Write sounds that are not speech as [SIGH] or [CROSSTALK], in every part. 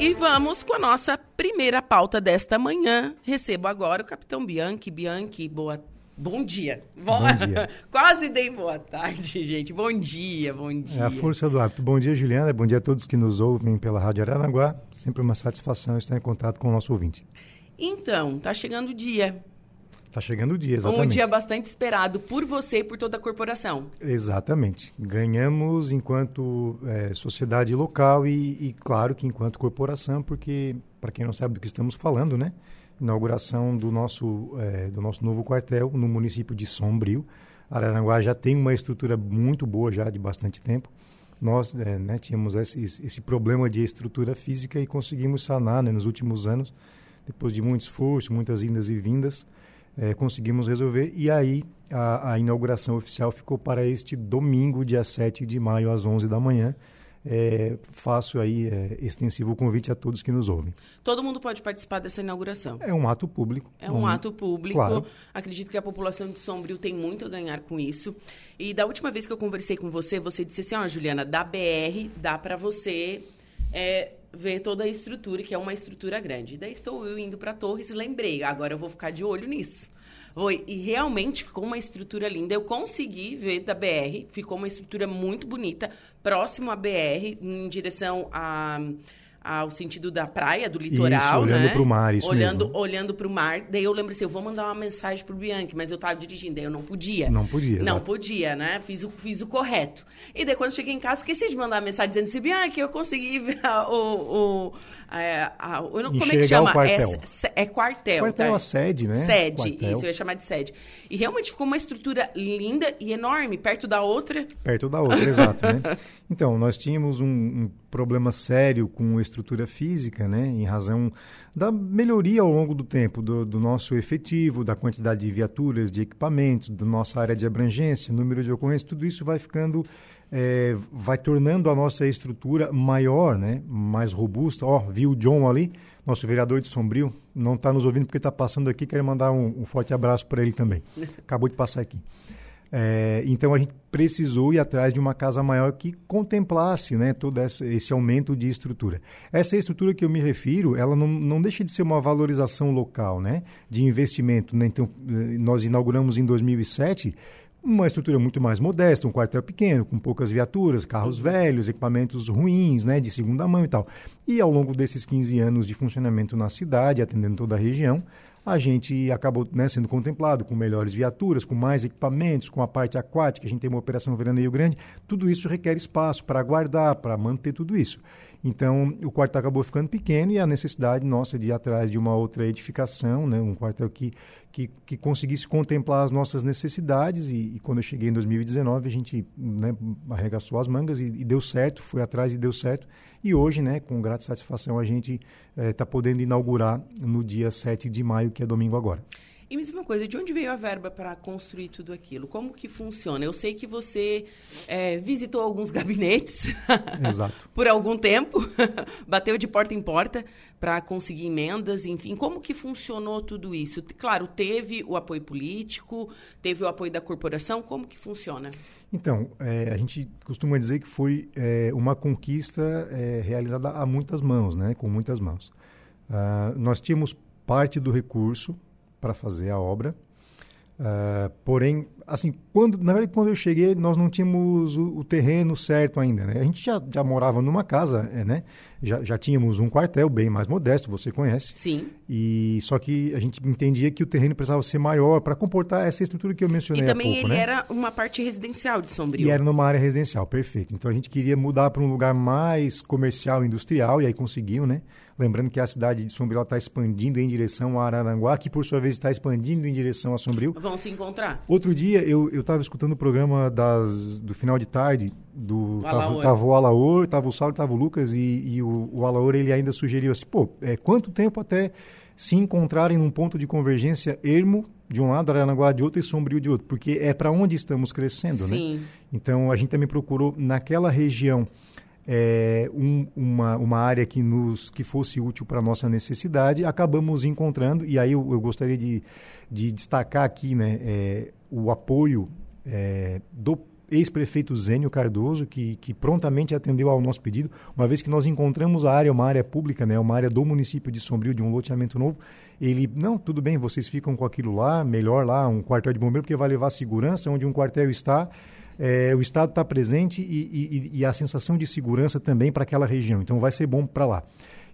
E vamos com a nossa primeira pauta desta manhã. Recebo agora o capitão Bianchi. Bianchi, boa Bom dia. Bom dia. [LAUGHS] Quase dei boa tarde, gente. Bom dia, bom dia. É a força do hábito. Bom dia, Juliana. Bom dia a todos que nos ouvem pela Rádio Araranguá. Sempre uma satisfação estar em contato com o nosso ouvinte. Então, tá chegando o dia. Está chegando o dia, exatamente. Um dia bastante esperado por você e por toda a corporação. Exatamente. Ganhamos enquanto é, sociedade local e, e, claro, que enquanto corporação, porque, para quem não sabe do que estamos falando, né? Inauguração do nosso, é, do nosso novo quartel no município de Sombrio. Araranguá já tem uma estrutura muito boa já de bastante tempo. Nós é, né, tínhamos esse, esse, problema de estrutura física e conseguimos sanar né, nos últimos anos, depois de muito esforço, muitas indas e vindas é, conseguimos resolver. E aí a, a, inauguração oficial ficou para este domingo, dia 7 de maio, às 11 da manhã. É, faço aí é, extensivo o convite a todos que nos ouvem. Todo mundo pode participar dessa inauguração? É um ato público. É um, um ato público. Claro. Acredito que a população de Sombrio tem muito a ganhar com isso. E da última vez que eu conversei com você, você disse assim, ó, oh, Juliana, da BR dá para você é, ver toda a estrutura, que é uma estrutura grande. Daí estou eu indo para Torres e lembrei, agora eu vou ficar de olho nisso. Foi, e realmente ficou uma estrutura linda. Eu consegui ver da BR, ficou uma estrutura muito bonita, próximo à BR, em direção a ao sentido da praia, do litoral, isso, olhando né? para o mar, isso olhando, mesmo. Olhando para o mar. Daí eu lembro assim, eu vou mandar uma mensagem para o Bianchi, mas eu estava dirigindo, daí eu não podia. Não podia, Não exato. podia, né? Fiz o, fiz o correto. E daí quando cheguei em casa, esqueci de mandar uma mensagem dizendo assim, Bianchi, eu consegui [LAUGHS] ver o... o é, a, o como é que chama? O quartel. É, é quartel. Quartel, tá? a sede, né? Sede, quartel. isso, eu ia chamar de sede. E realmente ficou uma estrutura linda e enorme, perto da outra. Perto da outra, exato, né? [LAUGHS] Então, nós tínhamos um, um problema sério com estrutura física, né, em razão da melhoria ao longo do tempo do, do, nosso efetivo, da quantidade de viaturas, de equipamentos, da nossa área de abrangência, número de ocorrências, tudo isso vai ficando, é, vai tornando a nossa estrutura maior, né, mais robusta. Ó, oh, viu o John ali, nosso vereador de Sombrio, não está nos ouvindo porque está passando aqui, quero mandar um, um forte abraço para ele também. Acabou de passar aqui. É, então a gente precisou ir atrás de uma casa maior que contemplasse né, todo esse, aumento de estrutura. Essa estrutura que eu me refiro, ela não, não deixa de ser uma valorização local, né, de investimento. Né? Então, eh, nós inauguramos em 2007 uma estrutura muito mais modesta, um quartel pequeno, com poucas viaturas, carros uhum. velhos, equipamentos ruins, né, de segunda mão e tal. E ao longo desses 15 anos de funcionamento na cidade, atendendo toda a região, a gente acabou né, sendo contemplado com melhores viaturas, com mais equipamentos, com a parte aquática, a gente tem uma operação veraneio grande, tudo isso requer espaço para guardar, para manter tudo isso. Então, o quartel acabou ficando pequeno e a necessidade nossa de ir atrás de uma outra edificação, né, um quartel que, que, que conseguisse contemplar as nossas necessidades. E, e, quando eu cheguei em 2019, a gente né, arregaçou as mangas e, e, deu certo, foi atrás e deu certo. E hoje, né, com grata satisfação, a gente está eh, podendo inaugurar no dia 7 de maio, que é domingo agora. E mesma coisa, de onde veio a verba para construir tudo aquilo? Como que funciona? Eu sei que você é, visitou alguns [LAUGHS] gabinetes [LAUGHS] por algum tempo, [LAUGHS] bateu de porta em porta para conseguir emendas, enfim. Como que funcionou tudo isso? Claro, teve o apoio político, teve o apoio da corporação, como que funciona? Então, é, a gente costuma dizer que foi é, uma conquista é, realizada a muitas mãos, né? com muitas mãos. Uh, nós tínhamos parte do recurso para fazer a obra. Uh, porém, assim, quando, na verdade, quando eu cheguei, nós não tínhamos o, o terreno certo ainda, né? A gente já, já morava numa casa, é, né? Já, já tínhamos um quartel bem mais modesto, você conhece. Sim. E só que a gente entendia que o terreno precisava ser maior para comportar essa estrutura que eu mencionei pouco, E também ele né? era uma parte residencial de Sombrio. E era numa área residencial, perfeito. Então a gente queria mudar para um lugar mais comercial, industrial, e aí conseguiu, né? Lembrando que a cidade de Sombrio está expandindo em direção a Araranguá, que por sua vez está expandindo em direção a Sombrio. Vão se encontrar. Outro dia eu estava escutando o programa das, do final de tarde do tava, tava, o Alaor, tava o Saulo, tava o Lucas e, e o, o Alaor ele ainda sugeriu assim, pô, é, quanto tempo até se encontrarem num ponto de convergência ermo de um lado, Aranaguá de outro e Sombrio de outro, porque é para onde estamos crescendo, né? Sim. né? Então a gente também procurou naquela região é, um, uma, uma área que, nos, que fosse útil para a nossa necessidade, acabamos encontrando, e aí eu, eu gostaria de, de destacar aqui né, é, o apoio é, do ex-prefeito Zênio Cardoso, que, que prontamente atendeu ao nosso pedido, uma vez que nós encontramos a área, uma área pública, né, uma área do município de Sombrio, de um loteamento novo, ele, não, tudo bem, vocês ficam com aquilo lá, melhor lá, um quartel de bombeiro, porque vai levar segurança onde um quartel está, é, o Estado está presente e, e, e, a sensação de segurança também para aquela região, então vai ser bom para lá.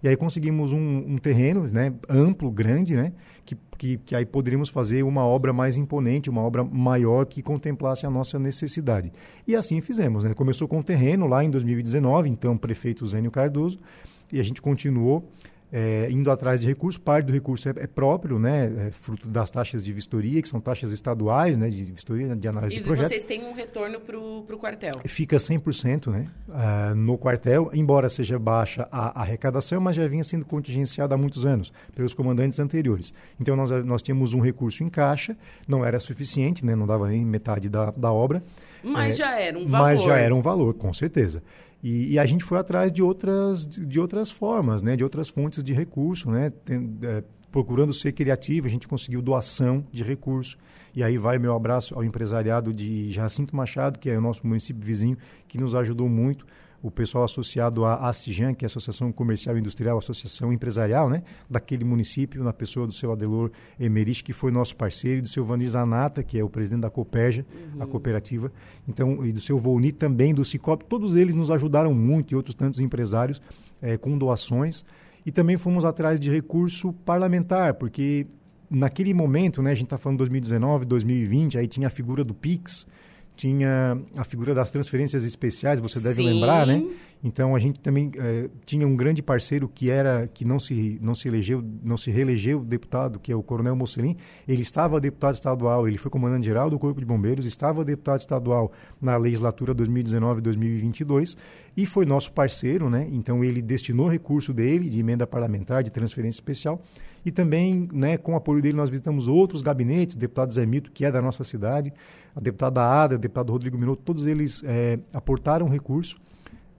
E aí conseguimos um, um terreno né, amplo, grande, né, que, que, que, aí poderíamos fazer uma obra mais imponente, uma obra maior que contemplasse a nossa necessidade. E assim fizemos. Né? Começou com o terreno lá em 2019, então prefeito Zênio Cardoso, e a gente continuou é, indo atrás de recursos. Parte do recurso é, é próprio, né, é fruto das taxas de vistoria, que são taxas estaduais, né, de vistoria, de análise e de projeto. E vocês têm um retorno para o quartel? Fica 100% né, uh, no quartel, embora seja baixa a, a, arrecadação, mas já vinha sendo contingenciada há muitos anos pelos comandantes anteriores. Então, nós, nós tínhamos um recurso em caixa, não era suficiente, né, não dava nem metade da, da obra. Mas é, já era um valor. Mas já era um valor, com certeza. E, e, a gente foi atrás de outras, de, outras formas, né? de outras fontes de recurso, né? Tem, é, procurando ser criativo, a gente conseguiu doação de recurso. E aí vai meu abraço ao empresariado de Jacinto Machado, que é o nosso município vizinho, que nos ajudou muito o pessoal associado à ACIJAN, que é a Associação Comercial e Industrial, Associação Empresarial, né, daquele município, na pessoa do seu Adelor Emerich, que foi nosso parceiro, e do seu Vanir Zanata, que é o presidente da Coperja, uhum. a cooperativa, então, e do seu Volni também, do Cicop, todos eles nos ajudaram muito, e outros tantos empresários, é, com doações, e também fomos atrás de recurso parlamentar, porque naquele momento, né, a gente está falando 2019, 2020, aí tinha a figura do PIX, tinha a figura das transferências especiais, você deve Sim. lembrar, né? Então a gente também eh, tinha um grande parceiro que era que não se não se elegeu, não se reelegeu deputado, que é o Coronel Mocelin. Ele estava deputado estadual, ele foi comandante geral do Corpo de Bombeiros, estava deputado estadual na legislatura 2019-2022 e foi nosso parceiro, né? Então ele destinou recurso dele de emenda parlamentar, de transferência especial e também, né, com o apoio dele, nós visitamos outros gabinetes, o deputado Zé Mito, que é da nossa cidade, a deputada Ada, o deputado Rodrigo Minuto, todos eles é, aportaram recurso.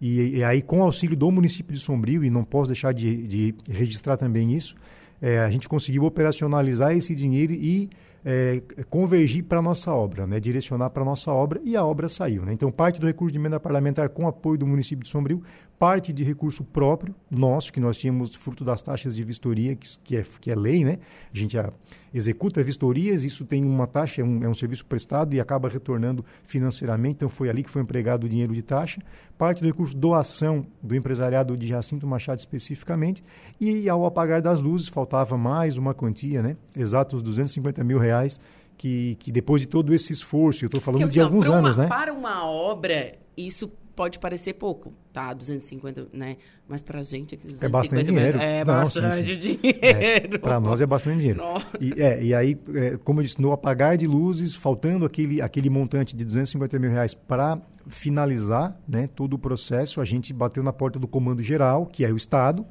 E, e, aí, com o auxílio do município de Sombrio, e não posso deixar de, de registrar também isso, é, a gente conseguiu operacionalizar esse dinheiro e é, convergir para a nossa obra, né, direcionar para a nossa obra, e a obra saiu. Né? Então, parte do recurso de emenda parlamentar com apoio do município de Sombrio, parte de recurso próprio nosso, que nós tínhamos fruto das taxas de vistoria, que, que, é, que é lei, né? A gente a, executa vistorias, isso tem uma taxa, é um, é um serviço prestado e acaba retornando financeiramente, então foi ali que foi empregado o dinheiro de taxa. Parte do recurso doação do empresariado de Jacinto Machado especificamente, e ao apagar das luzes faltava mais uma quantia, né? Exatos 250 mil reais, que, que depois de todo esse esforço, eu estou falando que, de assim, alguns anos, uma, né? Para uma obra, isso pode parecer pouco, tá? 250, né? Mas pra gente... 250 é bastante dinheiro. É Não, bastante sim, sim. dinheiro. É, para nós é bastante dinheiro. E, é, e aí, é, como eu disse, no apagar de luzes, faltando aquele, aquele montante de 250 mil reais para finalizar né, todo o processo, a gente bateu na porta do Comando Geral, que é o Estado,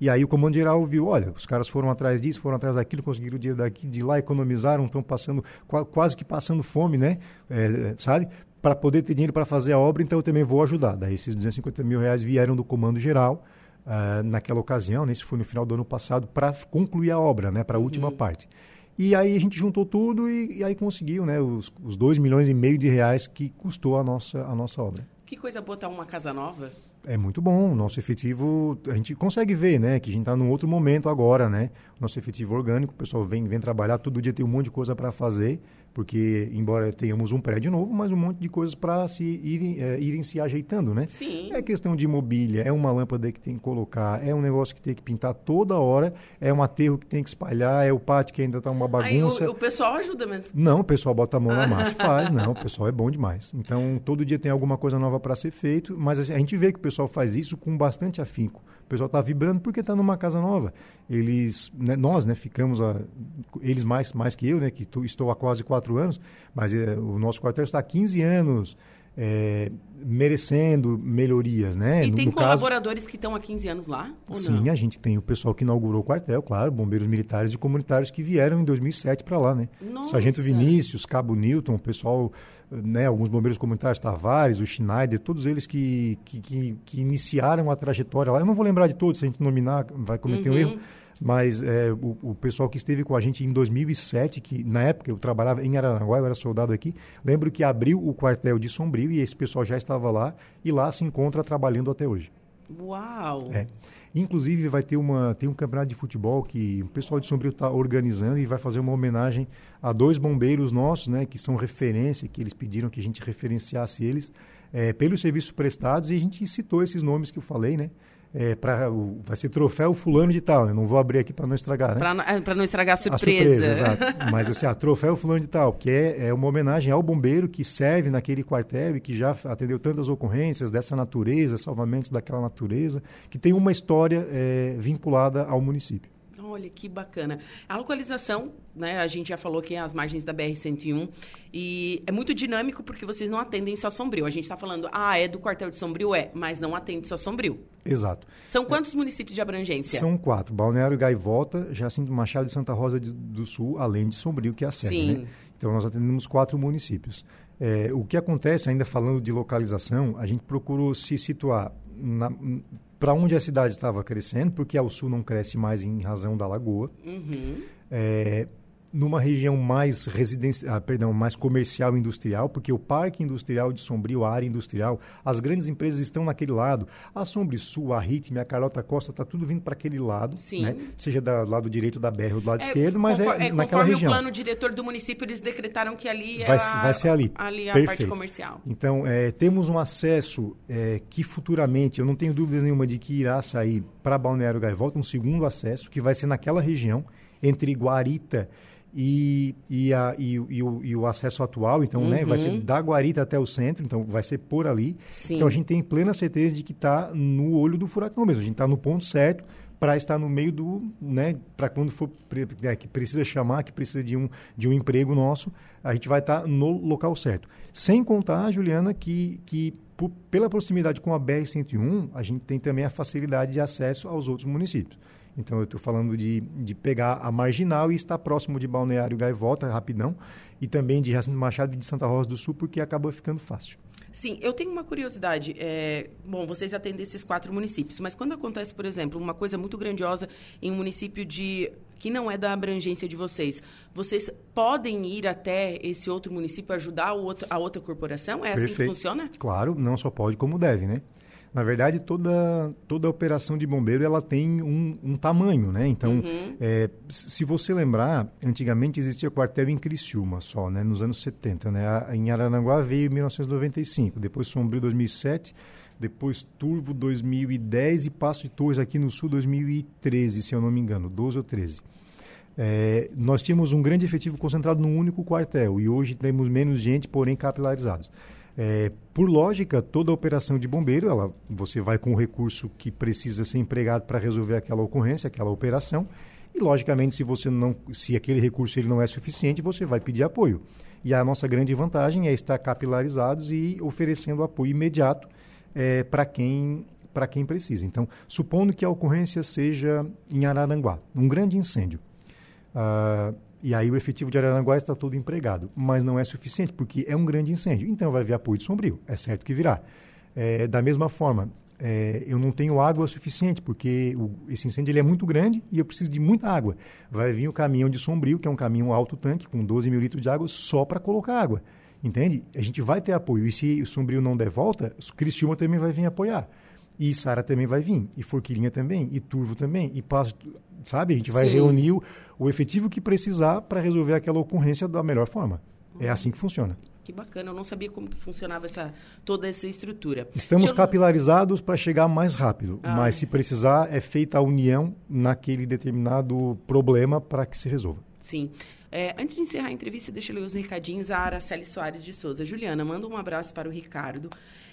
e aí o comando geral viu, olha, os caras foram atrás disso, foram atrás daquilo, conseguiram o dinheiro daqui, de lá, economizaram, estão passando, quase que passando fome, né? É, sabe? Para poder ter dinheiro para fazer a obra, então eu também vou ajudar. Daí esses 250 mil reais vieram do Comando Geral uh, naquela ocasião, nesse né, foi no final do ano passado, para concluir a obra, né, para a uhum. última parte. E aí a gente juntou tudo e, e aí conseguiu né, os, os 2 milhões e meio de reais que custou a nossa, a nossa obra. Que coisa botar uma casa nova? É muito bom. Nosso efetivo, a gente consegue ver, né? Que a gente está num outro momento agora, né? Nosso efetivo orgânico, o pessoal vem, vem trabalhar, todo dia tem um monte de coisa para fazer porque embora tenhamos um prédio novo, mas um monte de coisas para se irem, é, irem se ajeitando, né? Sim. É questão de mobília, é uma lâmpada que tem que colocar, é um negócio que tem que pintar toda hora, é um aterro que tem que espalhar, é o pátio que ainda está uma bagunça. Aí o, o, pessoal ajuda mesmo? Não, o pessoal bota a mão na [LAUGHS] massa, faz, não, o pessoal é bom demais. Então todo dia tem alguma coisa nova para ser feito, mas a gente vê que o pessoal faz isso com bastante afinco. O pessoal está vibrando porque está numa casa nova. Eles, né, nós, né, ficamos a, eles mais mais que eu, né, que estou há quase quatro anos, mas é, o nosso quartel está há 15 anos é, merecendo melhorias, né? E no, tem no colaboradores caso... que estão há 15 anos lá? Sim, não? a gente tem o pessoal que inaugurou o quartel, claro, bombeiros militares e comunitários que vieram em 2007 para lá, né? Nossa. Sargento Vinícius, Cabo Newton, o pessoal, né? Alguns bombeiros comunitários, Tavares, o Schneider, todos eles que, que, que, que iniciaram a trajetória lá. Eu não vou lembrar de todos, se a gente nominar vai cometer uhum. um erro, Mas é, o, o, pessoal que esteve com a gente em 2007, que na época eu trabalhava em Araranguá, eu era soldado aqui, lembro que abriu o quartel de Sombrio e esse pessoal já estava lá e lá se encontra trabalhando até hoje. Uau! É. Inclusive vai ter uma tem um campeonato de futebol que o pessoal de Sombrio está organizando e vai fazer uma homenagem a dois bombeiros nossos, né, que são referência, que eles pediram que a gente referenciasse eles é, pelos serviços prestados e a gente citou esses nomes que eu falei, né? É, para vai ser troféu fulano de tal, né? Não vou abrir aqui para não estragar, né? Para não estragar a surpresa. A surpresa, exato. [LAUGHS] Mas assim, a troféu fulano de tal, que é, é uma homenagem ao bombeiro que serve naquele quartel e que já atendeu tantas ocorrências dessa natureza, salvamentos daquela natureza, que tem uma história é, vinculada ao município. Olha que bacana. A localização, né? A gente já falou que é as margens da BR-101 e é muito dinâmico porque vocês não atendem só Sombrio. A gente está falando, ah, é do quartel de Sombrio? É, mas não atende só Sombrio. Exato. São quantos é, municípios de abrangência? São quatro. Balneário Gaivota, Jacinto Machado e Santa Rosa de, do Sul, além de Sombrio, que é a sede, Sim. né? Então, nós atendemos quatro municípios. É, o que acontece, ainda falando de localização, a gente procurou se situar para onde a cidade estava crescendo, porque ao sul não cresce mais em razão da lagoa. Uhum. É, numa região mais residencial, ah, perdão, mais comercial e industrial, porque o parque industrial de Sombrio, a área industrial, as grandes empresas estão naquele lado. A Sombrisul, a Ritme, a Carlota Costa, está tudo vindo para aquele lado, Sim. Né? seja do lado direito da BR ou do lado é, esquerdo, mas conforme, é, é naquela região. o plano diretor do município, eles decretaram que ali vai, a, vai ser ali. Ali a Perfeito. parte comercial. Então, é, temos um acesso é, que futuramente, eu não tenho dúvidas nenhuma de que irá sair para Balneário Gaivota, um segundo acesso, que vai ser naquela região, entre Guarita e, e, a, e, e, o, e, o, acesso atual, então, uhum. né, vai ser uhum. da Guarita até o centro, então vai ser por ali. Sim. Então a gente tem plena certeza de que está no olho do furacão mesmo, a gente está no ponto certo para estar no meio do, né, para quando for é, que precisa chamar, que precisa de um, de um emprego nosso, a gente vai estar tá no local certo. Sem contar, Juliana, que, que por, pela proximidade com a BR-101, a gente tem também a facilidade de acesso aos outros municípios. Então, eu estou falando de, de pegar a marginal e estar próximo de Balneário Gaivota, rapidão, e também de Jacinto Machado e de Santa Rosa do Sul, porque acabou ficando fácil. Sim, eu tenho uma curiosidade. É, bom, vocês atendem esses quatro municípios, mas quando acontece, por exemplo, uma coisa muito grandiosa em um município de que não é da abrangência de vocês, vocês podem ir até esse outro município ajudar outro, a outra corporação? É Perfeito. assim que funciona? Claro, não só pode, como deve, né? Na verdade, toda, toda operação de bombeiro ela tem um, um tamanho, né? Então, uhum. é, se você lembrar, antigamente existia quartel em Criciúma só, né? Nos anos 70, né? Em Araranguá veio em 1995, depois Sombrio 2007, depois Turvo 2010 e Passo de Torres aqui no Sul 2013, se eu não me engano, 12 ou 13. É, nós tínhamos um grande efetivo concentrado num único quartel e hoje temos menos gente, porém capilarizados. É, por lógica, toda operação de bombeiro, ela, você vai com o recurso que precisa ser empregado para resolver aquela ocorrência, aquela operação, e logicamente, se você não, se aquele recurso ele não é suficiente, você vai pedir apoio. E a nossa grande vantagem é estar capilarizados e oferecendo apoio imediato é, para quem para quem precisa. Então, supondo que a ocorrência seja em Araranguá, um grande incêndio. Uh, e aí o efetivo de Araranguá está todo empregado, mas não é suficiente porque é um grande incêndio. Então vai vir apoio de sombrio, é certo que virá. É, da mesma forma, é, eu não tenho água suficiente porque o, esse incêndio ele é muito grande e eu preciso de muita água. Vai vir o caminhão de sombrio, que é um caminhão alto tanque com 12 mil litros de água só para colocar água. Entende? A gente vai ter apoio. E se o sombrio não der volta, Criciúma também vai vir apoiar. E Sara também vai vir, e Forquilinha também, e Turvo também, e Passo, sabe? A gente vai Sim. reunir o, o, efetivo que precisar para resolver aquela ocorrência da melhor forma. É assim que funciona. Que bacana, eu não sabia como que funcionava essa, toda essa estrutura. Estamos eu... capilarizados para chegar mais rápido, ah. mas se precisar, é feita a união naquele determinado problema para que se resolva. Sim. É, antes de encerrar a entrevista, deixa eu ler os recadinhos. A Araceli Soares de Souza. Juliana, manda um abraço para o Ricardo.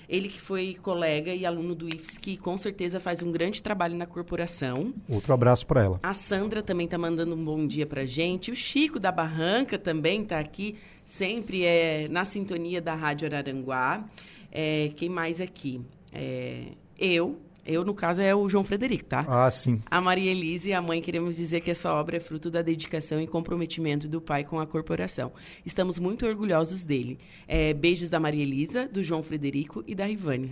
Ele que foi colega e aluno do IFES, que com certeza faz um grande trabalho na corporação. Outro abraço para ela. A Sandra também está mandando um bom dia para gente. O Chico da Barranca também está aqui, sempre é na sintonia da Rádio Araranguá. É, quem mais aqui? É, eu, eu, no caso, é o João Frederico, tá? Ah, sim. A Maria Elise e a mãe queremos dizer que essa obra é fruto da dedicação e comprometimento do pai com a corporação. Estamos muito orgulhosos dele. É, beijos da Maria Elisa, do João Frederico e da Rivane.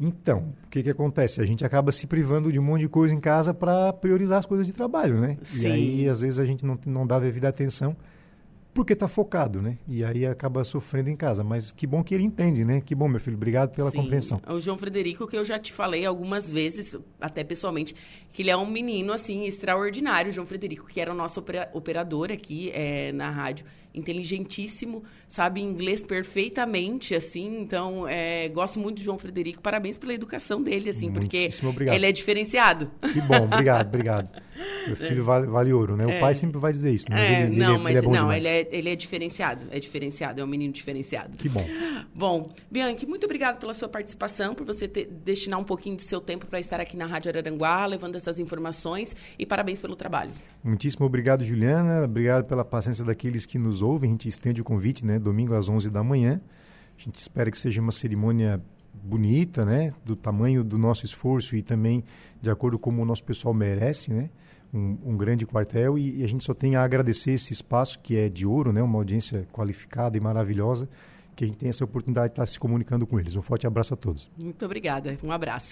Então, o que, que acontece? A gente acaba se privando de um monte de coisa em casa para priorizar as coisas de trabalho, né? Sim. E aí, às vezes, a gente não, não dá devida atenção porque está focado, né? E aí acaba sofrendo em casa. Mas que bom que ele entende, né? Que bom, meu filho. Obrigado pela Sim. compreensão. O João Frederico, que eu já te falei algumas vezes, até pessoalmente, que ele é um menino, assim, extraordinário. O João Frederico, que era o nosso operador aqui é, na rádio inteligentíssimo, sabe inglês perfeitamente, assim. Então, é, gosto muito do João Frederico. Parabéns pela educação dele, assim, porque obrigado. ele é diferenciado. Que bom, obrigado, obrigado. Meu filho vale, vale ouro, né? É. O pai sempre vai dizer isso, mas é, ele, não, ele, mas, ele é bom não, demais. ele é, ele é diferenciado, é diferenciado, é um menino diferenciado. Que bom. Bom, Bianchi, muito obrigado pela sua participação, por você ter, destinar um pouquinho do seu tempo para estar aqui na Rádio Araranguá, levando essas informações e parabéns pelo trabalho. Muitíssimo obrigado, Juliana. Obrigado pela paciência daqueles que nos ouvem. A gente estende o convite, né? Domingo às 11 da manhã. A gente espera que seja uma cerimônia bonita, né? Do tamanho do nosso esforço e também de acordo com como o nosso pessoal merece, né? Um, um grande quartel e, e, a gente só tem a agradecer esse espaço que é de ouro, né? Uma audiência qualificada e maravilhosa que a gente tem essa oportunidade de estar se comunicando com eles. Um forte abraço a todos. Muito obrigada. Um abraço.